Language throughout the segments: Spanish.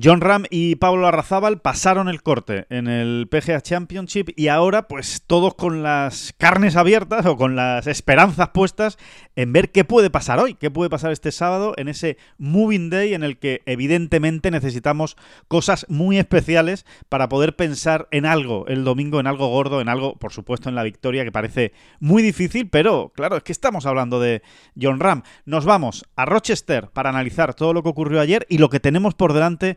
John Ram y Pablo Arrazábal pasaron el corte en el PGA Championship y ahora pues todos con las carnes abiertas o con las esperanzas puestas en ver qué puede pasar hoy, qué puede pasar este sábado en ese Moving Day en el que evidentemente necesitamos cosas muy especiales para poder pensar en algo el domingo, en algo gordo, en algo por supuesto en la victoria que parece muy difícil, pero claro, es que estamos hablando de John Ram. Nos vamos a Rochester para analizar todo lo que ocurrió ayer y lo que tenemos por delante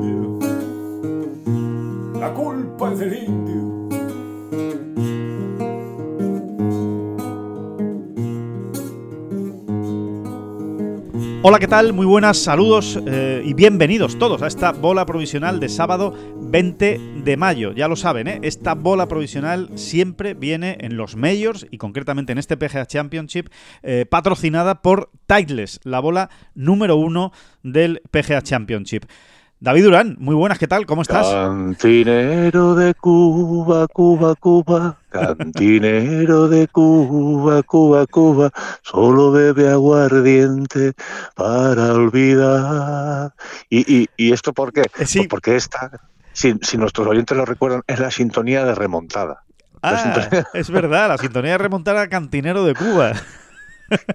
Hola, ¿qué tal? Muy buenas, saludos eh, y bienvenidos todos a esta bola provisional de sábado 20 de mayo. Ya lo saben, ¿eh? esta bola provisional siempre viene en los Majors y concretamente en este PGA Championship eh, patrocinada por Titleist, la bola número uno del PGA Championship. David Durán, muy buenas, ¿qué tal? ¿Cómo estás? Cantinero de Cuba, Cuba, Cuba, cantinero de Cuba, Cuba, Cuba, solo bebe aguardiente para olvidar. ¿Y, y, y esto por qué? Eh, sí. Pues porque esta, si, si nuestros oyentes lo recuerdan, es la sintonía de remontada. Ah, sintonía- es verdad, la sintonía de remontar a Cantinero de Cuba.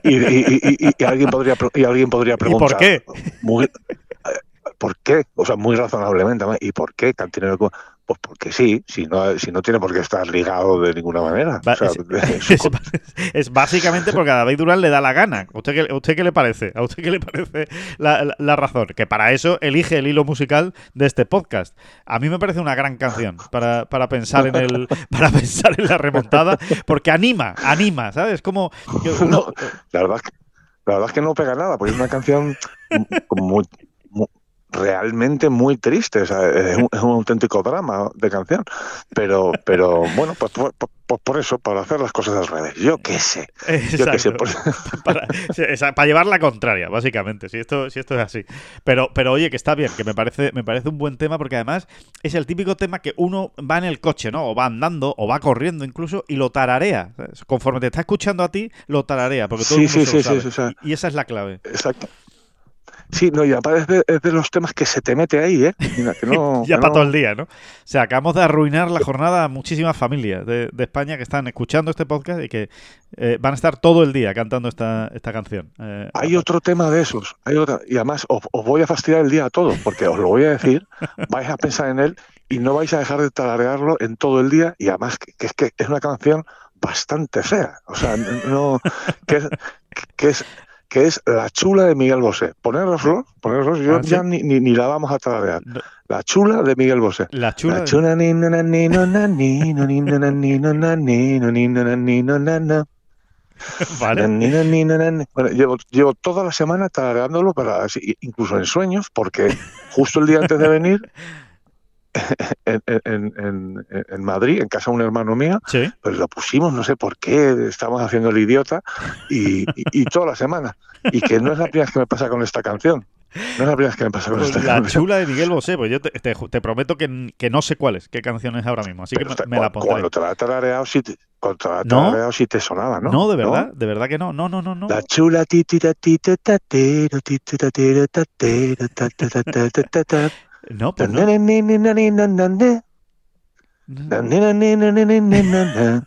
Y, y- y- y- y alguien podría, y alguien podría preguntar. por qué? muy- ¿Por qué? O sea, muy razonablemente. ¿Y por qué Cantinero? Pues porque sí, si no, si no tiene por qué estar ligado de ninguna manera. Va- O sea, es, básicamente porque a David Durán le da la gana. ¿A usted qué, usted qué le parece? ¿A usted qué le parece la, la- la razón? Que para eso elige el hilo musical de este podcast. A mí me parece una gran canción para, para pensar en el para pensar en la remontada, porque anima, anima, ¿sabes? Como No, la verdad, es que, la verdad es que no pega nada, porque es una canción muy- realmente muy triste. o sea, es, un, es un auténtico drama de canción. Pero, pero bueno, pues, por- por- por- eso, para hacer las cosas al revés. Yo qué sé. Yo qué sé. Para, para llevar la contraria, básicamente, si esto, si esto es así. Pero, pero oye, que está bien, que me parece, me parece un buen tema, porque además es el típico tema que uno va en el coche, ¿no? O va andando, o va corriendo incluso, y lo tararea. Conforme te está escuchando a ti, lo tararea, porque todo el Sí, mundo sí, se lo sí, sí, sabe. sí. Y, y esa es la clave. Exacto. Sí, no, y aparte es de, es de los temas que se te mete ahí, ¿eh? Mira, que no, ya que para no- todo el día, ¿no? O sea, acabamos de arruinar la jornada a muchísimas familias de, de España que están escuchando este podcast y que eh, van a estar todo el día cantando esta, esta canción. Eh, Hay otro tema de esos, hay otra, y además os, os voy a fastidiar el día a todos, porque os lo voy a decir, vais a pensar en él y no vais a dejar de tararearlo en todo el día, y además que, que es que es una canción bastante fea, o sea, no, que es, que es, que es La chula de Miguel Bosé. Ponéroslo, ponéroslo, yo Ah, ¿sí? ya ni, ni, ni la vamos a tararear. No. La chula de Miguel Bosé. La chula. La chula. Vale. Bueno, llevo, llevo toda la semana tarareándolo, para, incluso en sueños, porque justo el día antes de venir, en, en- en- Madrid, en casa de un hermano mío, Sí. pues lo pusimos, no sé por qué, estamos haciendo el idiota, y, y- y toda la semana. Y que no es la primera vez que me pasa con esta canción. No es la primera vez que me pasa con Pues esta la canción. chula de Miguel Bosé, pues yo te, te- te prometo que, que no sé cuál es, qué canción es ahora mismo, así Pero que me, me la pondré. Cuando te la he tarareado, sí te, cuando te la ¿No? tarareado, sí te sonaba, ¿no? ¿No? de verdad, de verdad que no, no, no, no, no. La chula ti ti ta ti ta ta te ro Nope, pues. Na na na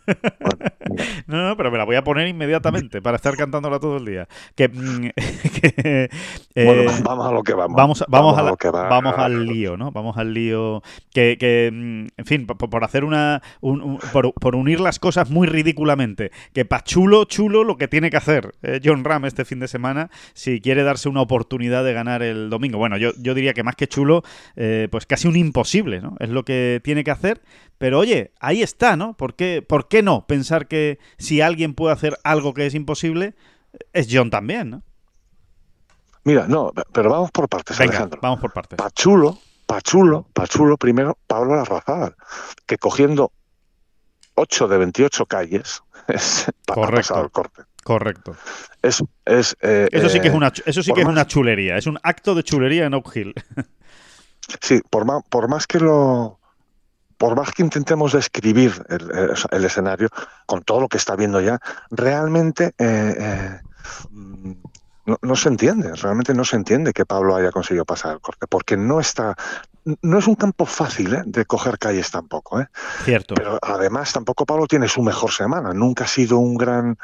No, no, pero me la voy a poner inmediatamente para estar cantándola todo el día. Que, mm, que, eh, bueno, vamos a lo que vamos. Vamos, vamos, a la- lo que va. vamos al lío, ¿no? Vamos al lío. Que, que, mm, en fin, por, por hacer una. un- un- por, por unir las cosas muy ridículamente. Que pa' chulo, chulo lo que tiene que hacer eh, John Ram este fin de semana si quiere darse una oportunidad de ganar el domingo. Bueno, yo, yo diría que más que chulo, eh, pues casi un imposible, ¿no? Es lo que tiene que hacer. Pero oye, ahí está, ¿no? ¿Por qué, ¿Por qué no pensar que si alguien puede hacer algo que es imposible, es John también, ¿no? Mira, no, pero vamos por partes, Venga, Alejandro. vamos por partes. Pachulo, Pachulo, Pachulo, primero Pablo Larrazábal, que cogiendo 8 de 28 calles, es ha Correcto. pasado el corte. Correcto. Es, es, eh, Eso sí que es eh, una, eso sí que es una chulería. Es un acto de chulería en Oak Hill. Sí, por más, por más que lo. Por más que intentemos describir el, el- el escenario con todo lo que está viendo ya, realmente eh, eh, mm, no, no se entiende, realmente no se entiende que Pablo haya conseguido pasar el corte, porque no está, no es un campo fácil ¿eh? de coger calles tampoco, ¿eh? Cierto. pero además tampoco Pablo tiene su mejor semana, nunca ha sido un gran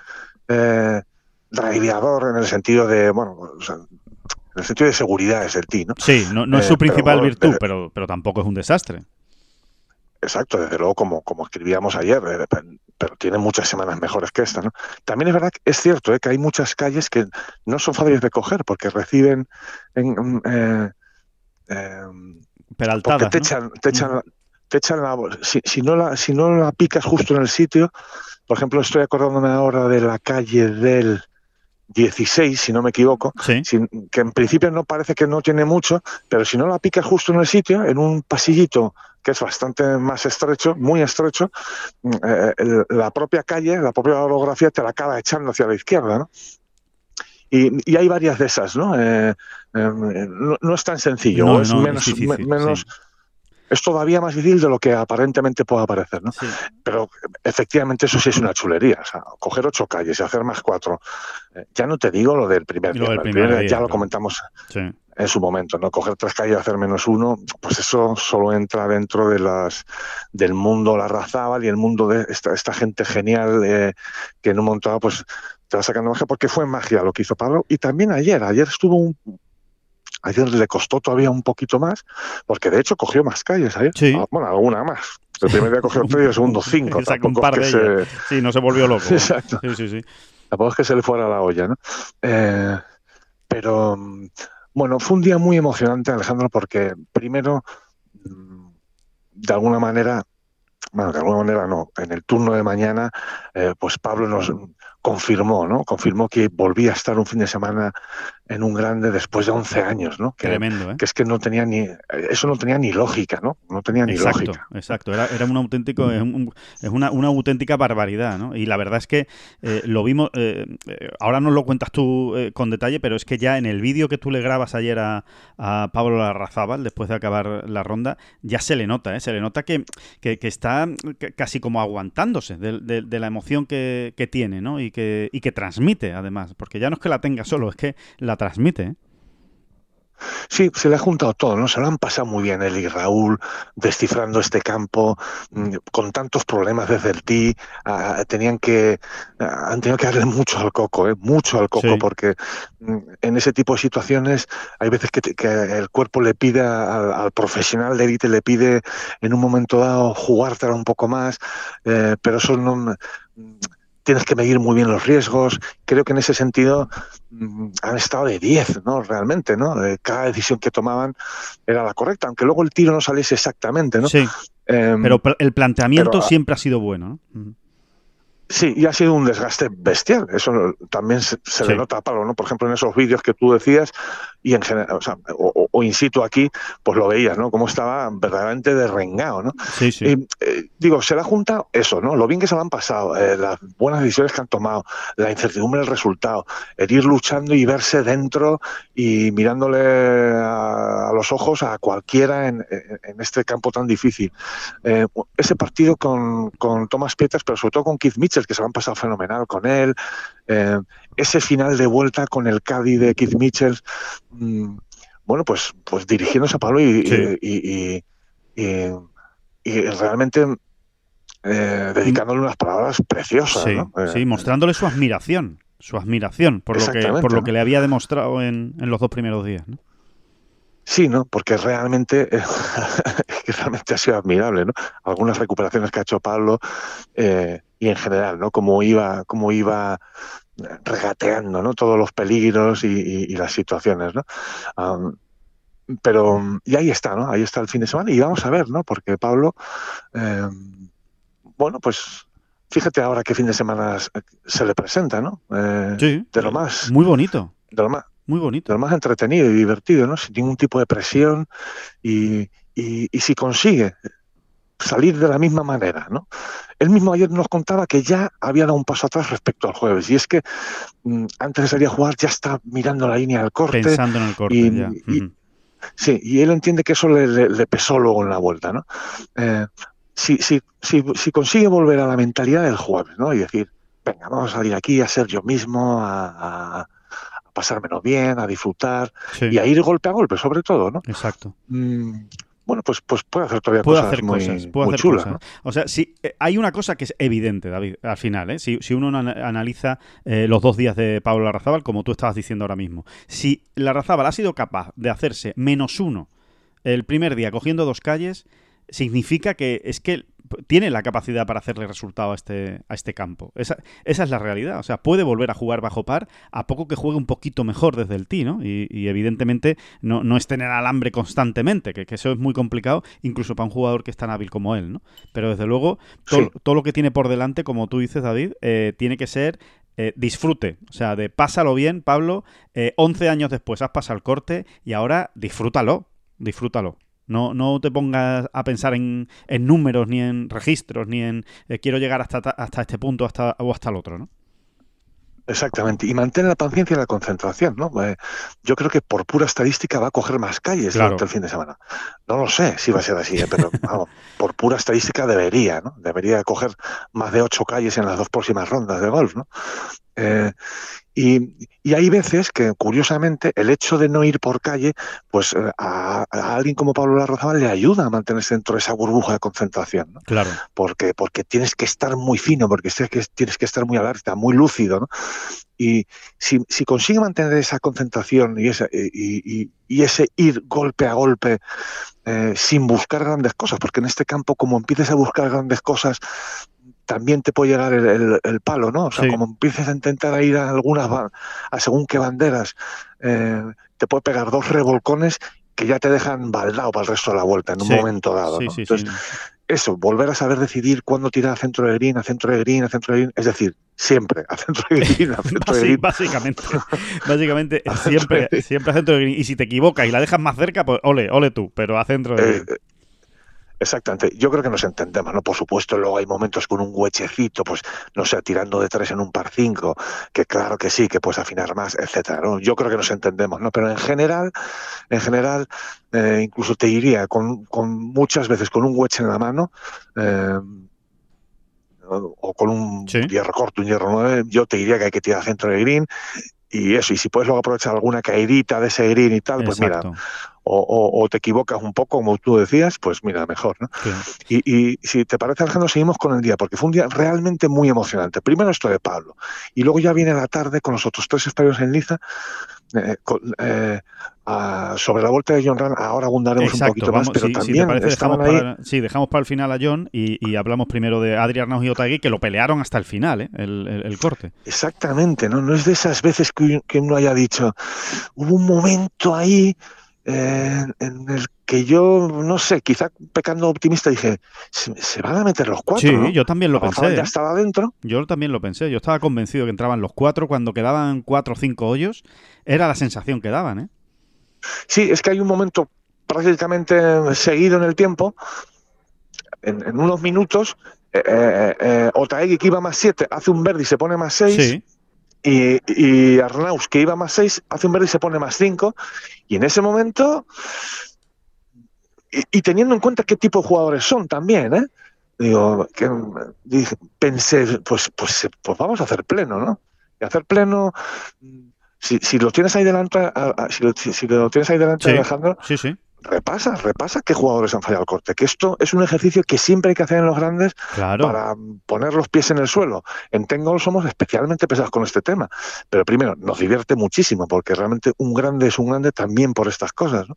eh, driveador en el sentido de, bueno, o sea, en el sentido de seguridad es el ti, ¿no? Sí, no, no es Eh, su principal virtud, pero, pero tampoco es un desastre. Exacto, desde luego, como, como escribíamos ayer, eh, pe- pero tiene muchas semanas mejores que esta, ¿no? También es verdad que es cierto eh, que hay muchas calles que no son fáciles de coger porque reciben en, mm, eh, eh, Peraltadas, porque te ¿no? echan, te echan, te echan la si, si no la si no la picas justo en el sitio, por ejemplo, estoy acordándome ahora de la calle del 16, si no me equivoco, Sí. sin- que en principio no parece que no tiene mucho, pero si no la picas justo en el sitio, en un pasillito que es bastante más estrecho, muy estrecho, mm, eh, la propia calle, la propia orografía te la acaba echando hacia la izquierda, ¿no? Y, y hay varias de esas, ¿no? Eh, eh, no, no es tan sencillo, No, es no, es menos, difícil, menos sí. es todavía más difícil de lo que aparentemente pueda parecer, ¿no? Sí. Pero efectivamente eso sí es una chulería. O sea, coger ocho calles y hacer más cuatro. ya no te digo lo del primer Lo día. del primer primer día día, ya lo claro. comentamos sí. En su momento, ¿no? Coger tres calles y hacer menos uno, pues eso solo entra dentro de las del mundo la razábal y el mundo de esta, esta gente genial eh, que en un momento dado, pues te va sacando magia porque fue magia lo que hizo Pablo. Y también ayer, ayer estuvo un Ayer le costó todavía un poquito más, porque de hecho cogió más calles ayer. Sí. Ah, Bueno, alguna más. El primer día cogió tres y el segundo cinco. Un par de ellas. Sí, no se volvió loco. se... Exacto. Sí, sí, sí. Tampoco es que se le fuera la olla, ¿no? Eh, pero bueno, fue un día muy emocionante, Alejandro, porque primero, mm, de alguna manera, bueno, de alguna manera no, en el turno de mañana, eh, pues Pablo nos confirmó, ¿no? Confirmó que volvía a estar un fin de semana en un grande después de 11 años, ¿no? Que, Tremendo, ¿eh? que es que no tenía ni, eso no tenía ni lógica, ¿no? No tenía ni Exacto, lógica. exacto. Era, era un auténtico, es, un- es una, una auténtica barbaridad, ¿no? Y la verdad es que eh, lo vimos, eh, ahora nos lo cuentas tú eh, con detalle, pero es que ya en el vídeo que tú le grabas ayer a, a Pablo Larrazábal, después de acabar la ronda, ya se le nota, ¿eh? Se le nota que, que, que está casi como aguantándose de, de- de la emoción que, que tiene, ¿no? Y que, y que transmite, además, porque ya no es que la tenga solo, es que la transmite, ¿eh? Sí, se le ha juntado todo, ¿no? Se lo han pasado muy bien él y Raúl, descifrando este campo, mm, con tantos problemas desde el ah, tenían que, han tenido que darle mucho al coco, ¿eh? Mucho al coco, Sí. porque mm, en ese tipo de situaciones hay veces que, te- que el cuerpo le pide al, al profesional de élite, le pide en un momento dado jugártela un poco más, eh, pero eso no... Tienes que medir muy bien los riesgos. Creo que en ese sentido mm, han estado de 10, ¿no? Realmente, ¿no? Eh, cada decisión que tomaban era la correcta, aunque luego el tiro no saliese exactamente, ¿no? Sí, Em, pero el planteamiento pero, ah, siempre ha sido bueno, ¿no? Sí, y ha sido un desgaste bestial. Eso también se, se Sí. le nota a Pablo, ¿no? Por ejemplo, en esos vídeos que tú decías, y en general, o, sea, o, o- o in situ aquí, pues lo veías, ¿no? Cómo estaba verdaderamente derrengado, ¿no? Sí, sí. Y, eh, digo, se le ha juntado eso, ¿no? Lo bien que se lo han pasado, eh, las buenas decisiones que han tomado, la incertidumbre del resultado, el ir luchando y verse dentro y mirándole a, a los ojos a cualquiera en, este campo tan difícil. Eh, ese partido con, con Thomas Pieters, pero sobre todo con Keith Mitchell, que se lo han pasado fenomenal con él. eh, ese final de vuelta con el Caddy de Keith Mitchell. mm, bueno, pues, pues dirigiéndose a Pablo y, Sí. y- y- realmente eh, dedicándole unas palabras preciosas. Sí, ¿no? Eh, sí, mostrándole su admiración, su admiración por lo que, por lo que le había demostrado en, en los dos primeros días. ¿no? Sí, ¿no? Porque realmente, eh, realmente ha sido admirable, ¿no? Algunas recuperaciones que ha hecho Pablo eh, y en general, ¿no? Cómo iba, cómo iba regateando, ¿no? Todos los peligros y, y- y las situaciones, ¿no? Am, pero, y ahí está, ¿no? Ahí está el fin de semana y vamos a ver, ¿no? Porque Pablo, eh, bueno, pues fíjate ahora qué fin de semana se le presenta, ¿no? Eh, sí. De lo más. Muy bonito. De lo más. Muy bonito. Lo más entretenido y divertido, ¿no? Sin ningún tipo de presión y, y, y si consigue salir de la misma manera, ¿no? Él mismo ayer nos contaba que ya había dado un paso atrás respecto al jueves, y es que mm, antes de salir a jugar ya está mirando la línea del corte. Pensando en el corte, y, ya. Sí, y él entiende que eso le, pesó luego en la vuelta, ¿no? Eh, si, si, si, si, consigue volver a la mentalidad del jueves, ¿no? Y decir, venga, vamos a salir aquí a ser yo mismo, a, a pasármelo bien, a disfrutar Sí. y a ir golpe a golpe, sobre todo, ¿no? Exacto. Mm, bueno, pues, pues puede hacer todavía Puede cosas hacer muy, cosas, puede muy hacer chulas, cosas. ¿no? O sea, sí, eh, hay una cosa que es evidente, David, al final, ¿eh? si, si uno ana- analiza eh, los dos días de Pablo Larrazábal, como tú estabas diciendo ahora mismo, si Larrazábal ha sido capaz de hacerse menos uno el primer día cogiendo dos calles, significa que es que tiene la capacidad para hacerle resultado a este, a este campo. Esa, esa es la realidad. O sea, puede volver a jugar bajo par a poco que juegue un poquito mejor desde el tee, ¿no? Y, y evidentemente no, no es tener alambre constantemente, que, que eso es muy complicado, incluso para un jugador que es tan hábil como él, ¿no? Pero desde luego, to- Sí. todo lo que tiene por delante, como tú dices, David, eh, tiene que ser eh, disfrute. O sea, de pásalo bien, Pablo. eh, 11 años después has pasado el corte y ahora disfrútalo. Disfrútalo. No, no te pongas a pensar en, en números, ni en registros, ni en eh, quiero llegar hasta, ta- hasta este punto hasta, o hasta el otro, ¿no? Exactamente. Y mantener la paciencia y la concentración, ¿no? Eh, yo creo que por pura estadística va a coger más calles Claro. durante el fin de semana. No lo sé si va a ser así, ¿eh? pero vamos, por pura estadística debería, ¿no? Debería coger más de ocho calles en las dos próximas rondas de golf, ¿no? Eh, y, y hay veces que, curiosamente, el hecho de no ir por calle, pues eh, a, a alguien como Pablo Larrazábal le ayuda a mantenerse dentro de esa burbuja de concentración, ¿no? Claro. porque, porque tienes que estar muy fino, porque tienes que estar muy alerta, muy lúcido, ¿no? Y si, si consigue mantener esa concentración y, esa, y, y- y ese ir golpe a golpe eh, sin buscar grandes cosas, porque en este campo, como empieces a buscar grandes cosas, también te puede llegar el, el- el palo, ¿no? O sea, Sí. como empieces a intentar ir a algunas, a según qué banderas, eh, te puede pegar dos revolcones que ya te dejan baldado para el resto de la vuelta en un Sí. momento dado. Sí, ¿no? sí, Entonces, eso, volver a saber decidir cuándo tirar a centro de green, a centro de green, a centro de green, es decir, siempre a centro de green, a centro de green. básicamente, básicamente siempre, siempre a centro de green. Y si te equivocas y la dejas más cerca, pues ole, ole tú, pero a centro de Eh, green. eh, exactamente, yo creo que nos entendemos, ¿no? Por supuesto, luego hay momentos con un huechecito, pues, no sé, tirando de tres en un par cinco, que claro que sí, que puedes afinar más, etcétera, ¿no? Yo creo que nos entendemos, ¿no? Pero en general, en general, eh, incluso te diría, con, con muchas veces con un wedge en la mano, eh, o con un Sí. hierro corto, un hierro 9, yo te diría que hay que tirar centro de green, y eso, y si puedes luego aprovechar alguna caidita de ese green y tal, pues mira, o, o- o te equivocas un poco, como tú decías, pues mira, mejor, ¿no? Sí. Y, y si te parece, Alejandro, seguimos con el día, porque fue un día realmente muy emocionante. Primero esto de Pablo, y luego ya viene la tarde con los otros tres españoles en liza. eh, con- eh, a- sobre la vuelta de John Ram, ahora abundaremos un poquito vamos, más, pero si, si también te parece, dejamos ahí. para, sí, dejamos para el final a John y, y hablamos primero de Adri Arnauz y Otagui, que lo pelearon hasta el final, ¿eh? el, el- el corte. Exactamente, ¿no? No es de esas veces que, que uno haya dicho, hubo un momento ahí eh, en el que yo, no sé, quizá pecando optimista, dije, se, se van a meter los cuatro. Sí, ¿no? yo también lo pensé. Ya ¿eh? estaba dentro. Yo también lo pensé. Yo estaba convencido que entraban los cuatro cuando quedaban cuatro o cinco hoyos. Era la sensación que daban, ¿eh? Sí, es que hay un momento prácticamente seguido en el tiempo, en, en unos minutos, eh, eh, eh, Otaegui, que iba más 7, hace un verde y se pone más 6, Sí, y, y Arnaus, que iba más 6, hace un verde y se pone más 5, y en ese momento, y, y teniendo en cuenta qué tipo de jugadores son también, ¿eh? Digo, que, dije, pensé, pues, pues, pues vamos a hacer pleno, ¿no? Y hacer pleno, si, si lo tienes ahí delante, a- a- si, lo, si- si lo tienes ahí delante, Sí. Alejandro, sí, sí. repasa, repasa qué jugadores han fallado el corte. Que esto es un ejercicio que siempre hay que hacer en los grandes Claro. para poner los pies en el suelo. En Tengol somos especialmente pesados con este tema. Pero primero, nos divierte muchísimo, porque realmente un grande es un grande también por estas cosas. ¿no?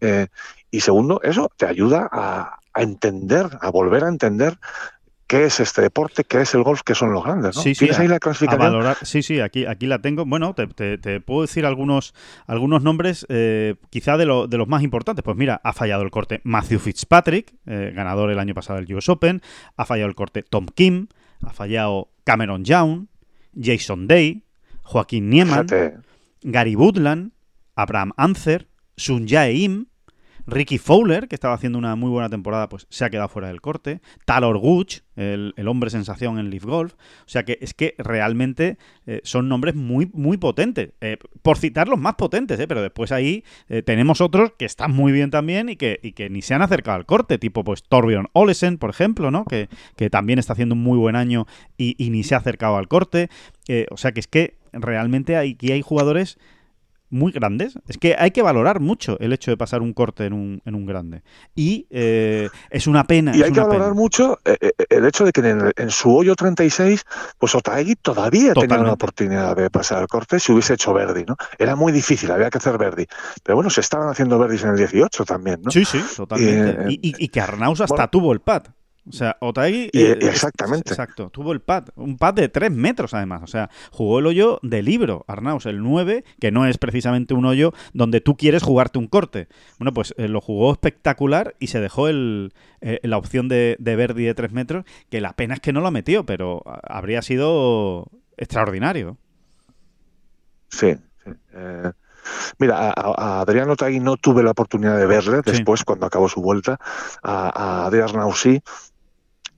Eh, y segundo, eso te ayuda a, a entender, a volver a entender qué es este deporte, qué es el golf, qué son los grandes. ¿no? Sí, sí, ¿Tienes ahí la clasificación? valorar. Sí, sí, aquí, aquí la tengo. Bueno, te, te- te puedo decir algunos, algunos nombres, eh, quizá de, lo- de los más importantes. Pues mira, ha fallado el corte Matthew Fitzpatrick, eh, ganador el año pasado del US Open. Ha fallado el corte Tom Kim. Ha fallado Cameron Young, Jason Day, Joaquín Niemann, Fíjate, Gary Woodland, Abraham Ancer, Sun Jae Im, Ricky Fowler, que estaba haciendo una muy buena temporada, pues se ha quedado fuera del corte. Talor Gooch, el, el hombre sensación en Leaf Golf. O sea que es que realmente eh, son nombres muy, muy potentes. Eh, por citar los más potentes, eh, pero después ahí tenemos otros que están muy bien también y que, y que ni se han acercado al corte, tipo pues Torbjörn Olesen, por ejemplo, ¿no? Que, que también está haciendo un muy buen año y, ni se ha acercado al corte. O sea que es que realmente aquí hay jugadores muy grandes. Es que hay que valorar mucho el hecho de pasar un corte en un, en un grande. Y eh, es una pena. Y hay que valorar pena. mucho eh, eh, el hecho de que en, en su hoyo 36, pues Otaegui todavía tenía una oportunidad de pasar el corte si hubiese hecho Verdi, ¿no? Era muy difícil, había que hacer Verdi. Pero bueno, se estaban haciendo Verdis en el 18 también, ¿no? Sí, sí, totalmente. Eh, y, y- y que Arnaus hasta bueno. tuvo el pad. O sea. Y- eh, exactamente. Exacto, tuvo el pad. Un pad de 3 metros, además. O sea, jugó el hoyo de libro, Arnaus, el 9, que no es precisamente un hoyo donde tú quieres jugarte un corte. Bueno, pues eh, lo jugó espectacular y se dejó el, eh, la opción de, de Verdi de 3 metros, que la pena es que no lo metió, pero habría sido extraordinario. Sí. sí. Mira, a, a Adriano Otaegui no tuve la oportunidad de verle Sí. después, cuando acabó su vuelta. A, a Adrián.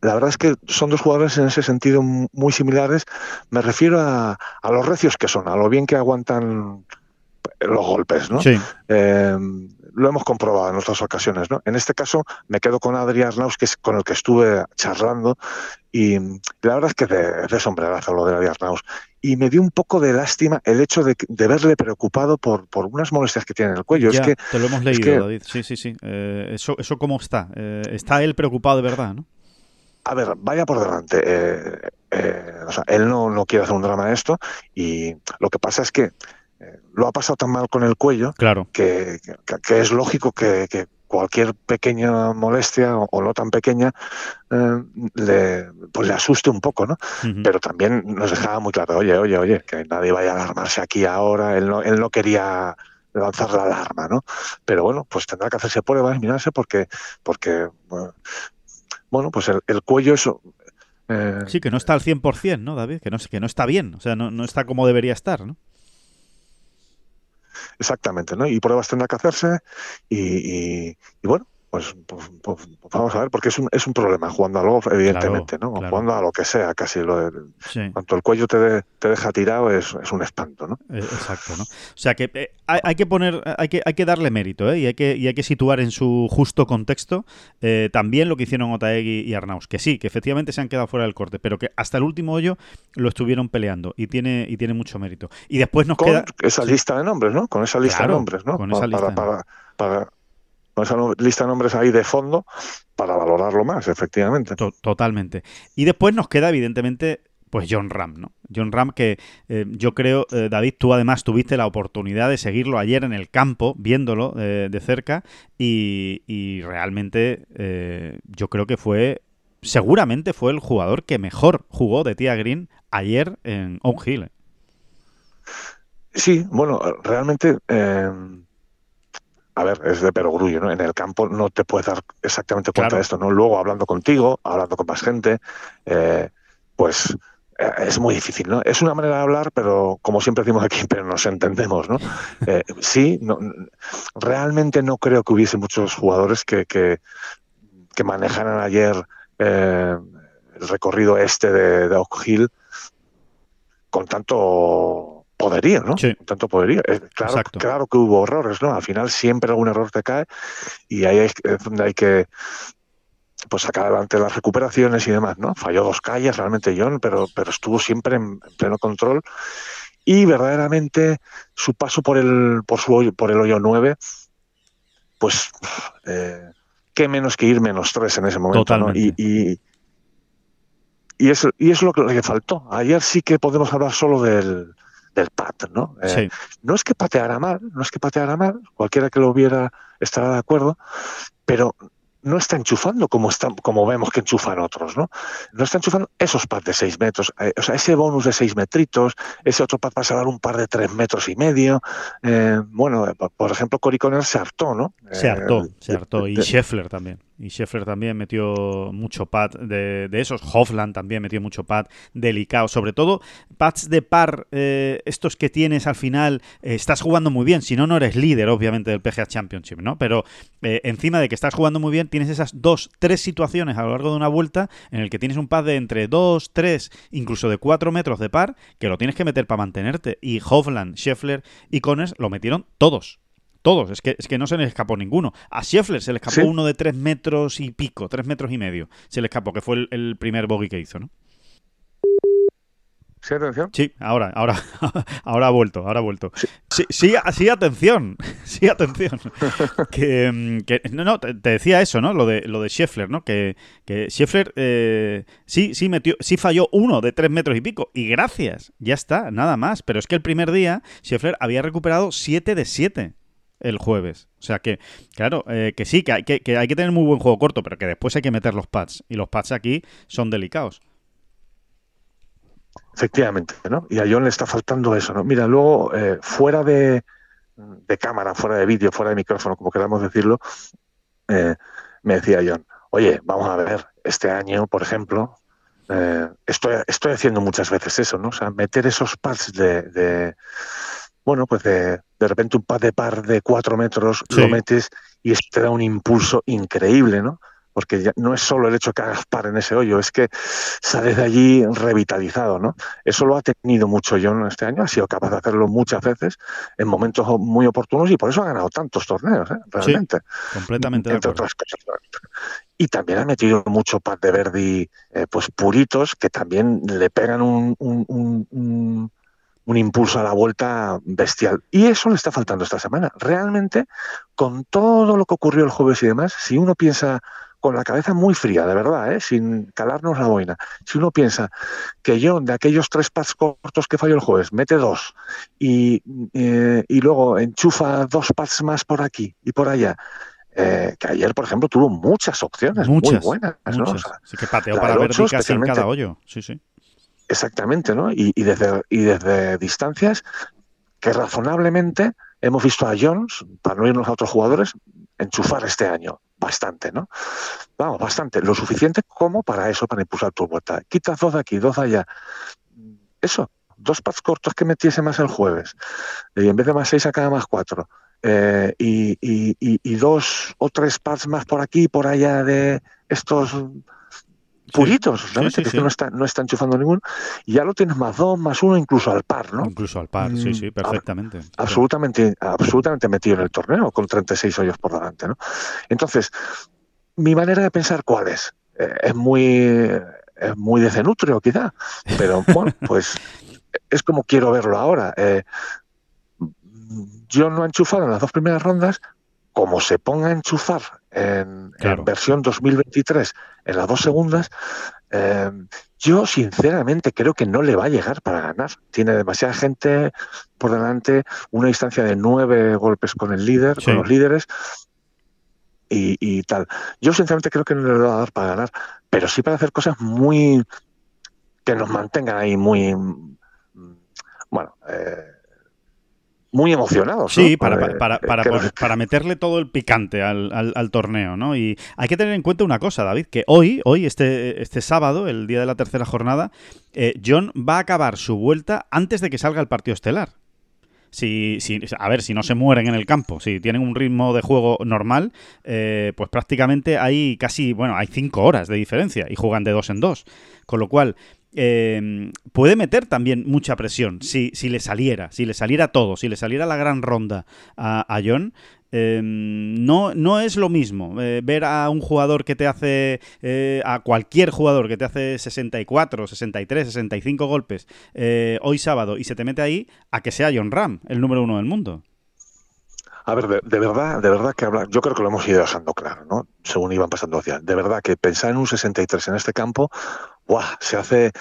La verdad es que son dos jugadores en ese sentido muy similares. Me refiero a, a los recios que son, a lo bien que aguantan los golpes, ¿no? Sí, Eh, lo hemos comprobado en otras ocasiones, ¿no? En este caso me quedo con Adrián Arnaus, que es con el que estuve charlando, y la verdad es que de, de sombrerazo lo de Adrián Arnaus. Y me dio un poco de lástima el hecho de, de verle preocupado por, por unas molestias que tiene en el cuello. ya, es que te lo hemos leído, que- David. Sí, sí, sí. Eh, eso, ¿Eso cómo está? Eh, ¿Está él preocupado de verdad, no? A ver, vaya por delante. eh, o sea, él no, no quiere hacer un drama de esto y lo que pasa es que lo ha pasado tan mal con el cuello Claro. que, que- que es lógico que, que cualquier pequeña molestia o, o no tan pequeña eh, le, pues le asuste un poco, ¿no? Pero también nos dejaba muy claro, oye, oye, oye, que nadie vaya a alarmarse aquí ahora. Él no, él no quería lanzar la alarma, ¿no? Pero bueno, pues tendrá que hacerse pruebas, mirarse porque, porque bueno, bueno, pues el, el cuello es eh, Sí, que no está al 100%, ¿no, David? Que no, que no está bien, o sea, no, no está como debería estar, ¿no? Exactamente, ¿no? Y pruebas tendrá que hacerse y, y- y bueno, pues, pues- pues- vamos a ver, porque es un, es un problema jugando al golf, evidentemente, ¿no? Claro. Jugando a lo que sea, casi lo de, Sí, cuanto el cuello te, de- te deja tirado es, es un espanto, ¿no? eh, exacto, ¿no? O sea, que eh, hay, hay que poner, hay que, hay que darle mérito, ¿eh? Y hay que, y hay que situar en su justo contexto eh, también lo que hicieron Otaegui y Arnaus. Que sí, que efectivamente se han quedado fuera del corte, pero que hasta el último hoyo lo estuvieron peleando y tiene, y tiene mucho mérito. Y después nos Con queda... esa sí. lista de nombres, ¿no? Con esa lista Claro, de nombres, ¿no? con esa lista para, de para, para- con esa lista de nombres ahí de fondo para valorarlo más, efectivamente. To- totalmente. Y después nos queda, evidentemente, pues John Ram, ¿no? John Ram que eh, yo creo, eh, David, tú además tuviste la oportunidad de seguirlo ayer en el campo, viéndolo eh, de cerca, y, y realmente yo creo que fue, seguramente fue el jugador que mejor jugó de Tía Green ayer en Oak Hill. Sí, bueno, realmente, a ver, es de perogrullo, ¿no? En el campo no te puedes dar exactamente cuenta Claro. de esto, ¿no? Luego hablando contigo, hablando con más gente, eh, pues eh, es muy difícil, ¿no? Es una manera de hablar, pero como siempre decimos aquí, pero nos entendemos, ¿no? Eh, sí, no, realmente no creo que hubiese muchos jugadores que, que, que manejaran ayer el recorrido este de, de Oak Hill con tanto poderío, ¿no? Sí. Tanto poderío. Eh, claro, Exacto. claro que hubo errores, ¿no? Al final siempre algún error te cae y ahí es es donde hay que pues sacar adelante las recuperaciones y demás, ¿no? Falló dos calles realmente John, pero, pero estuvo siempre en, en pleno control y verdaderamente su paso por el por su hoyo- por el hoyo 9 pues eh, qué menos que ir menos tres en ese momento ¿no? y, Totalmente. y, y es, y es lo que le faltó ayer sí que podemos hablar solo del del pat, ¿no? Eh, Sí, no es que pateara mal, no es que pateara mal, cualquiera que lo viera estará de acuerdo, pero no está enchufando como, está, como vemos que enchufan otros, ¿no? No está enchufando esos pads de 6 metros, eh, o sea, ese bonus de 6 metritos, ese otro pad para a dar un par de 3 metros y medio. Eh, bueno, por ejemplo, Cory Conner se hartó, ¿no? Se hartó, se hartó. Y Scheffler también. Y Scheffler también metió mucho pad de, esos. Hofland también metió mucho pad delicado. Sobre todo, pads de par, eh, estos que tienes al final, eh, estás jugando muy bien. Si no, no eres líder, obviamente, del PGA Championship, ¿no? Pero eh, encima de que estás jugando muy bien, tienes esas dos, tres situaciones a lo largo de una vuelta en el que tienes un pad de entre dos, tres, incluso de cuatro metros de par, que lo tienes que meter para mantenerte. Y Hofland, Scheffler y Connors lo metieron todos. Todos, es que, es que no se le escapó ninguno. A Scheffler se le escapó uno de tres metros y pico, tres metros y medio. Se le escapó, que fue el, primer bogey que hizo, ¿no? ¿Sí, atención? Sí, ahora, ahora, ahora ha vuelto, ahora ha vuelto. Sí, sí, sí, atención, sí, atención. que, que, no, no, te, decía eso, ¿no? Lo de, lo de Scheffler, ¿no? Que, que Scheffler eh, sí, sí metió, sí falló uno de tres metros y pico. Y gracias, ya está, nada más. Pero es que el primer día Scheffler había recuperado siete de siete el jueves. O sea que, claro, eh, que sí, que hay que, hay que tener muy buen juego corto, pero que después hay que meter los pads. Y los pads aquí son delicados. Efectivamente, ¿no? Y a John le está faltando eso, ¿no? Mira, luego, eh, fuera de, cámara, fuera de vídeo, fuera de micrófono, como queramos decirlo, eh, me decía John, oye, vamos a ver, este año, por ejemplo, estoy, estoy haciendo muchas veces eso, ¿no? O sea, meter esos pads de bueno, pues de, de repente un pad de par de cuatro metros lo metes y eso te da un impulso increíble, ¿no? Porque ya no es solo el hecho que hagas par en ese hoyo, es que sales de allí revitalizado, ¿no? Eso lo ha tenido mucho John este año, ha sido capaz de hacerlo muchas veces en momentos muy oportunos y por eso ha ganado tantos torneos, ¿eh? realmente. completamente Entre otras cosas. Y también ha metido mucho pad de Verdi, eh, pues puritos, que también le pegan un un impulso a la vuelta bestial. Y eso le está faltando esta semana. Realmente, con todo lo que ocurrió el jueves y demás, si uno piensa con la cabeza muy fría, de verdad, ¿eh? sin calarnos la boina, si uno piensa que John, de aquellos tres pads cortos que falló el jueves, mete dos y, eh, y luego enchufa dos pads más por aquí y por allá, eh, que ayer, por ejemplo, tuvo muchas opciones muy buenas. sí que pateó para ver casi en cada hoyo. Sí, sí. Exactamente, ¿no? Y, desde, y desde distancias que razonablemente hemos visto a Jones, para no irnos a otros jugadores, enchufar este año. Bastante, ¿no? Vamos, bastante. Lo suficiente como para eso, para impulsar tu vuelta. Quitas dos de aquí, dos de allá. Eso, dos pads cortos que metiese más el jueves. Y en vez de más seis, cada más cuatro. Eh, y, y, y, dos o tres pads más por aquí y por allá de estos puritos, ¿sabes? que no está, no está enchufando ninguno, y ya lo tienes más dos, más uno, incluso al par, ¿no? Incluso al par, sí, sí, mm, perfectamente. absolutamente, absolutamente metido en el torneo, con 36 hoyos por delante, ¿no? Entonces, mi manera de pensar, ¿cuál es? Eh, es muy es muy de cenutrio, quizá, pero bueno, pues es como quiero verlo ahora. Eh, yo no he enchufado en las dos primeras rondas, como se ponga a enchufar en, versión 2023 en las dos segundas, eh, yo sinceramente creo que no le va a llegar para ganar. Tiene demasiada gente por delante, una distancia de nueve golpes con el líder, con los líderes. Y, tal. Yo sinceramente creo que no le va a dar para ganar, pero sí para hacer cosas muy que nos mantengan ahí muy bueno, eh, muy emocionados. Sí, para, para, para, para, meterle todo el picante al, al, torneo, ¿no? Y hay que tener en cuenta una cosa, David, que hoy, hoy este, este sábado, el día de la tercera jornada, eh, John va a acabar su vuelta antes de que salga el partido estelar. Si, si, a ver, si no se mueren en el campo, si tienen un ritmo de juego normal, eh, pues prácticamente hay casi, bueno, hay cinco horas de diferencia y juegan de dos en dos. Con lo cual, eh, puede meter también mucha presión si, si, le saliera, si le saliera todo, si le saliera la gran ronda a, John. Em, no, no es lo mismo eh, ver a un jugador que te hace, eh, a cualquier jugador que te hace 64, 63, 65 golpes hoy sábado y se te mete ahí, a que sea John Ram, el número uno del mundo. A ver, de, verdad, de verdad que hablar, yo creo que lo hemos ido dejando claro, ¿no? Según iban pasando hacia. De verdad que pensar en un 63 en este campo se hace,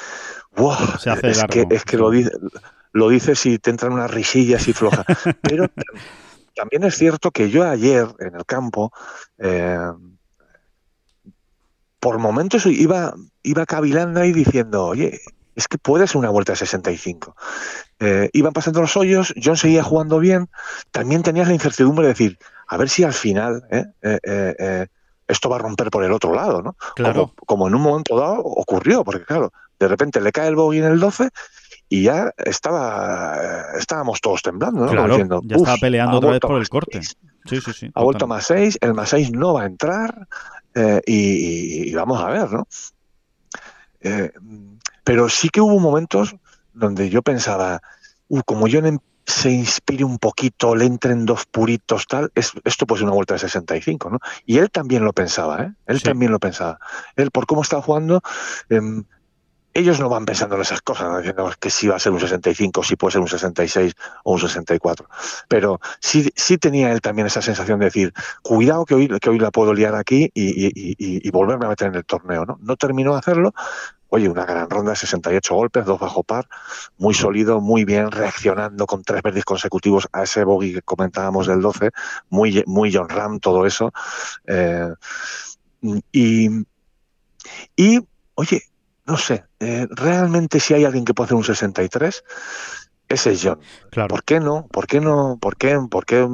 es, que, es que lo, dice, lo dices y te entran unas risillas y floja. Pero también es cierto que yo ayer en el campo, eh, por momentos iba, iba cavilando ahí diciendo, oye, es que puede ser una vuelta de 65. Eh, iban pasando los hoyos, John seguía jugando bien, también tenías la incertidumbre de decir, a ver si al final ¿eh? Eh, esto va a romper por el otro lado, ¿no? Claro. Como, en un momento dado ocurrió, porque claro, de repente le cae el bogey en el 12 y ya estaba estábamos todos temblando, ¿no? Claro, ya estaba peleando otra vez por el corte. Sí, sí, sí. Ha vuelto más 6, el más 6 no va a entrar y, vamos a ver, ¿no? pero sí que hubo momentos donde yo pensaba, uh, como yo se inspire un poquito, le entren dos puritos, tal, esto puede ser una vuelta de 65, ¿no? Y él también lo pensaba, ¿eh? Él también lo pensaba. Él, por cómo está jugando, em, ellos no van pensando en esas cosas, diciendo que si va a ser un 65, si puede ser un 66 o un 64. Pero sí, sí tenía él también esa sensación de decir, cuidado que hoy, que hoy la puedo liar aquí y, y volverme a meter en el torneo. ¿no? no terminó de hacerlo, Oye, una gran ronda, 68 golpes, dos bajo par, muy sólido, muy bien, reaccionando con tres verdes consecutivos a ese bogey que comentábamos del 12, muy, muy John Ram, todo eso. Eh, y, y, oye, no sé, eh, realmente si hay alguien que puede hacer un 63, ese es John. Claro. ¿Por qué no? ¿Por qué no? ¿Por qué? ¿Por qué?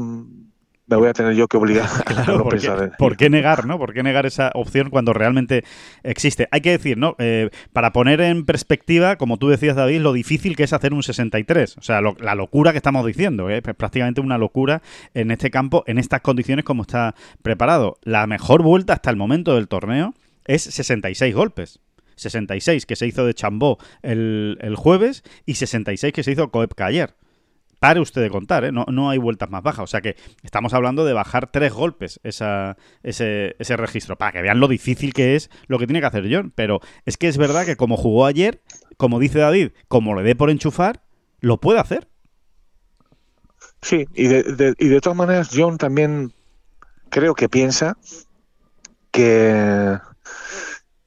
Me voy a tener yo que obligar a no ¿por pensar qué, ¿Por qué negar, no? ¿Por qué negar esa opción cuando realmente existe? Hay que decir, ¿no? Eh, para poner en perspectiva, como tú decías, David, lo difícil que es hacer un 63. O sea, la locura que estamos diciendo. ¿eh? Es prácticamente una locura en este campo, en estas condiciones como está preparado. La mejor vuelta hasta el momento del torneo es 66 golpes. 66 que se hizo de Chambó el, el jueves y 66 que se hizo Coepca ayer pare usted de contar, ¿eh? no, no, hay vueltas más bajas. O sea que estamos hablando de bajar tres golpes esa, ese, ese, registro, para que vean lo difícil que es lo que tiene que hacer John. Pero es que es verdad que como jugó ayer, como dice David, como le dé por enchufar, lo puede hacer. Sí, y de, y de todas maneras, John también creo que piensa que,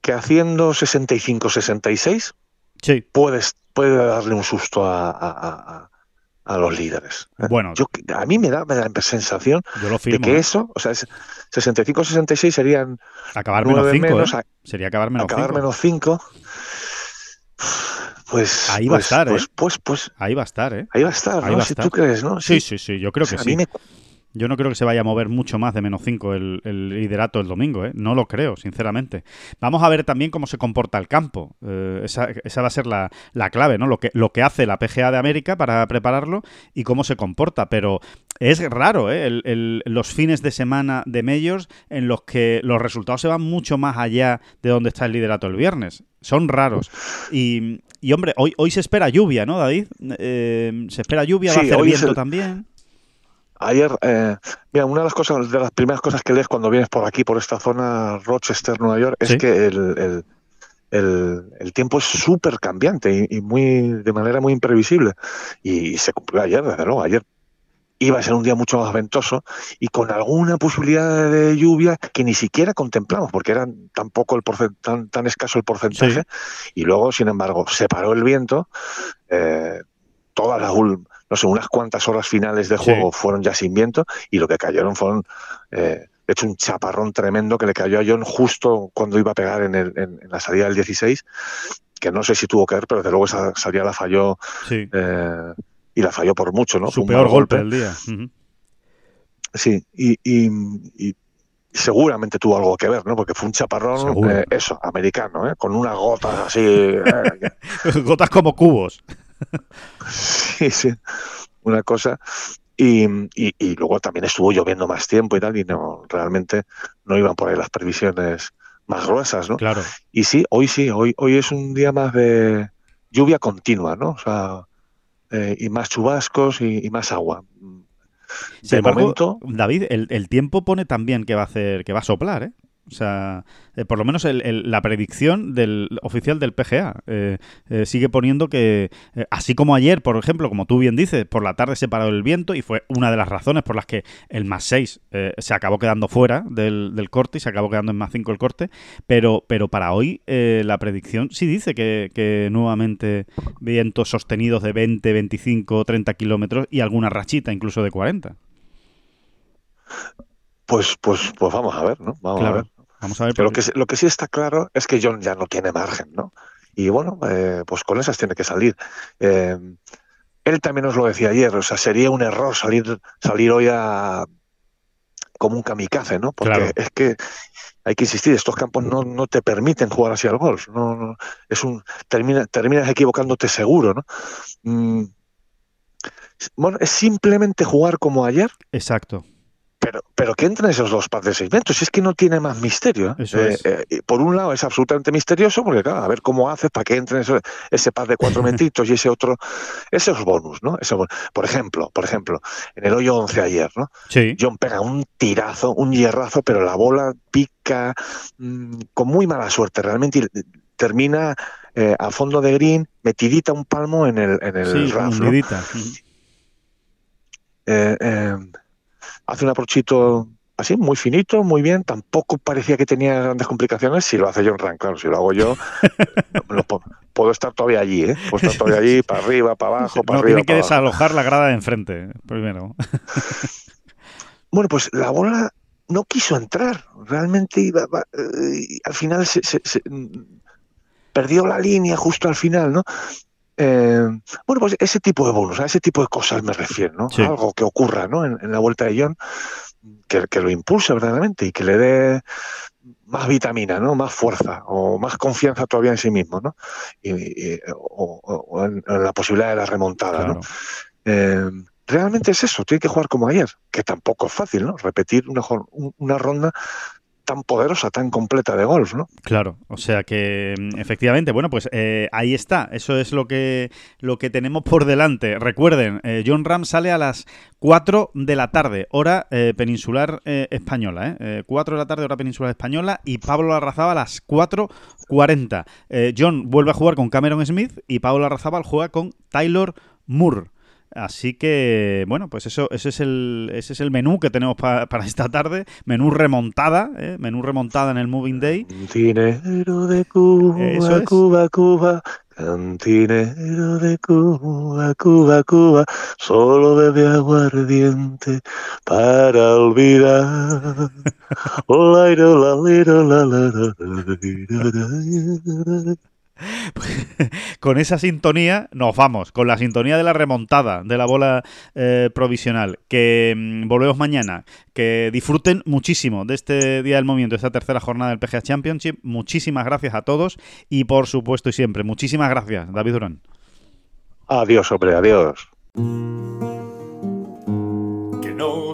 que haciendo 65-66 sí. puedes, puede darle un susto a a los líderes. Bueno, yo, a mí me da, me da la sensación de que ¿eh? eso, o sea, 65-66 serían acabar menos 5, ¿eh? sería acabar menos 5. Acabar menos 5. Pues ahí va a pues, estar, pues, ¿eh? Pues, pues, ahí va a estar, ¿eh? Ahí va a estar, ¿no? A si estar. tú crees, ¿no? Sí, sí, sí, yo creo que o sea, sí. A mí me, yo no creo que se vaya a mover mucho más de menos 5 el, el, liderato el domingo, ¿eh? no lo creo, sinceramente. Vamos a ver también cómo se comporta el campo. Eh, esa, esa, va a ser la, la, clave, ¿no? Lo que, lo que hace la PGA de América para prepararlo y cómo se comporta. Pero es raro, ¿eh? El, los fines de semana de Majors en los que los resultados se van mucho más allá de donde está el liderato el viernes. Son raros. Y, y hombre, hoy, hoy se espera lluvia, ¿no, David? Eh, se espera lluvia, sí, va a hacer viento también. Ayer, eh, mira, una de las cosas, de las primeras cosas que lees cuando vienes por aquí, por esta zona, Rochester, Nueva York, es que el, el, el, el, tiempo es súper cambiante y, y, muy de manera muy imprevisible. Y se cumplió ayer, desde luego, ayer iba a ser un día mucho más ventoso y con alguna posibilidad de lluvia que ni siquiera contemplamos, porque era tan poco el tan, tan escaso el porcentaje, sí. y luego, sin embargo, se paró el viento, eh, todas las no sé, unas cuantas horas finales de juego sí. fueron ya sin viento y lo que cayeron fueron, eh, de hecho, un chaparrón tremendo que le cayó a John justo cuando iba a pegar en, el, en, en la salida del 16, que no sé si tuvo que ver, pero desde luego esa salida la falló sí. eh, y la falló por mucho, ¿no? Su peor golpe del día. Uh -huh. Sí, y, y, y, seguramente tuvo algo que ver, ¿no? Porque fue un chaparrón, eh, eso, americano, ¿eh? Con unas gotas así. eh, gotas como cubos. sí, sí, una cosa. Y, y, y, luego también estuvo lloviendo más tiempo y tal, y no, realmente no iban por ahí las previsiones más gruesas, ¿no? Claro. Y sí, hoy sí, hoy, hoy es un día más de lluvia continua, ¿no? O sea, eh, y más chubascos y, y más agua. Sin de embargo, momento... David, el, el, tiempo pone también que va a hacer, que va a soplar, ¿eh? O sea, eh, por lo menos el, el, la predicción del oficial del PGA eh, eh, sigue poniendo que, así como ayer, por ejemplo, como tú bien dices, por la tarde se paró el viento y fue una de las razones por las que el más 6 eh, se acabó quedando fuera del, del, corte y se acabó quedando en más 5 el corte, pero, pero para hoy eh, la predicción sí dice que, que, nuevamente vientos sostenidos de 20, 25, 30 kilómetros y alguna rachita incluso de 40. Pues, pues, pues vamos a ver, ¿no? Vamos claro. a ver. Vamos a ver. Pero lo que, lo que sí está claro es que John ya no tiene margen, ¿no? Y bueno, eh, pues con esas tiene que salir. Eh, él también nos lo decía ayer, o sea, sería un error salir, salir hoy a como un kamikaze, ¿no? Porque Claro. es que hay que insistir, estos campos no, no te permiten jugar así al golf. No, no- es un termina, terminas equivocándote seguro, ¿no? Mm, bueno, es simplemente jugar como ayer, Exacto. Pero, pero que entren esos dos pads de seis metros. Es que no tiene más misterio. ¿eh? Eh, eh, por un lado es absolutamente misterioso, porque claro, a ver cómo haces para que entren ese pad de cuatro metritos y ese otro, esos bonus, ¿no? Ese por ejemplo, por ejemplo, en el hoyo 11 ayer, ¿no? Sí. John pega un tirazo, un hierrazo, pero la bola pica mm, con muy mala suerte realmente y termina eh, a fondo de green, metidita un palmo en el, en el Sí, RAF, ¿no? Eh, eh, hace un aprochito así, muy finito, muy bien. Tampoco parecía que tenía grandes complicaciones. Si lo hace John Ram, claro, si lo hago yo, puedo, puedo estar todavía allí, ¿eh? Puedo estar todavía allí, para arriba, para abajo, para No, arriba. tiene que abajo. desalojar la grada de enfrente primero. Bueno, pues la bola no quiso entrar. Realmente iba, eh, y al final se, se- se- mm, perdió la línea justo al final, ¿no? Eh, bueno, pues ese tipo de bonus, a ese tipo de cosas me refiero, ¿no? Sí. Algo que ocurra, ¿no? En, en la vuelta de John, que, que lo impulse verdaderamente y que le dé más vitamina, ¿no? Más fuerza o más confianza todavía en sí mismo, ¿no? Y, y- o, en, en la posibilidad de la remontada, ¿no? Eh, realmente es eso, tiene que jugar como ayer, que tampoco es fácil, ¿no? Repetir una, una ronda tan poderosa, tan completa de golf, ¿no? Claro, o sea que mm, efectivamente, bueno, pues eh, ahí está, eso es lo que, lo que tenemos por delante. Recuerden, eh, John Ram sale a las 4 de la tarde, hora eh, peninsular española, ¿eh? Eh, 4 de la tarde, hora peninsular española, y Pablo Arrazaba a las 4.40. Eh, John vuelve a jugar con Cameron Smith y Pablo Arrazabal juega con Taylor Moore. Así que, bueno, pues eso, ese es el, ese es el menú que tenemos pa- para esta tarde. Menú remontada, ¿eh? menú remontada en el Moving Day. Cantinero de Cuba, Eso es. Cuba, Cuba. Cantinero de Cuba, Cuba, Cuba. Solo bebe aguardiente para olvidar. Con esa sintonía nos vamos, con la sintonía de la remontada de la bola eh, provisional. Que mm, volvemos mañana. Que disfruten muchísimo de este día del movimiento, de esta tercera jornada del PGA Championship. Muchísimas gracias a todos y por supuesto y siempre, muchísimas gracias, David Durán. Adiós, hombre, adiós.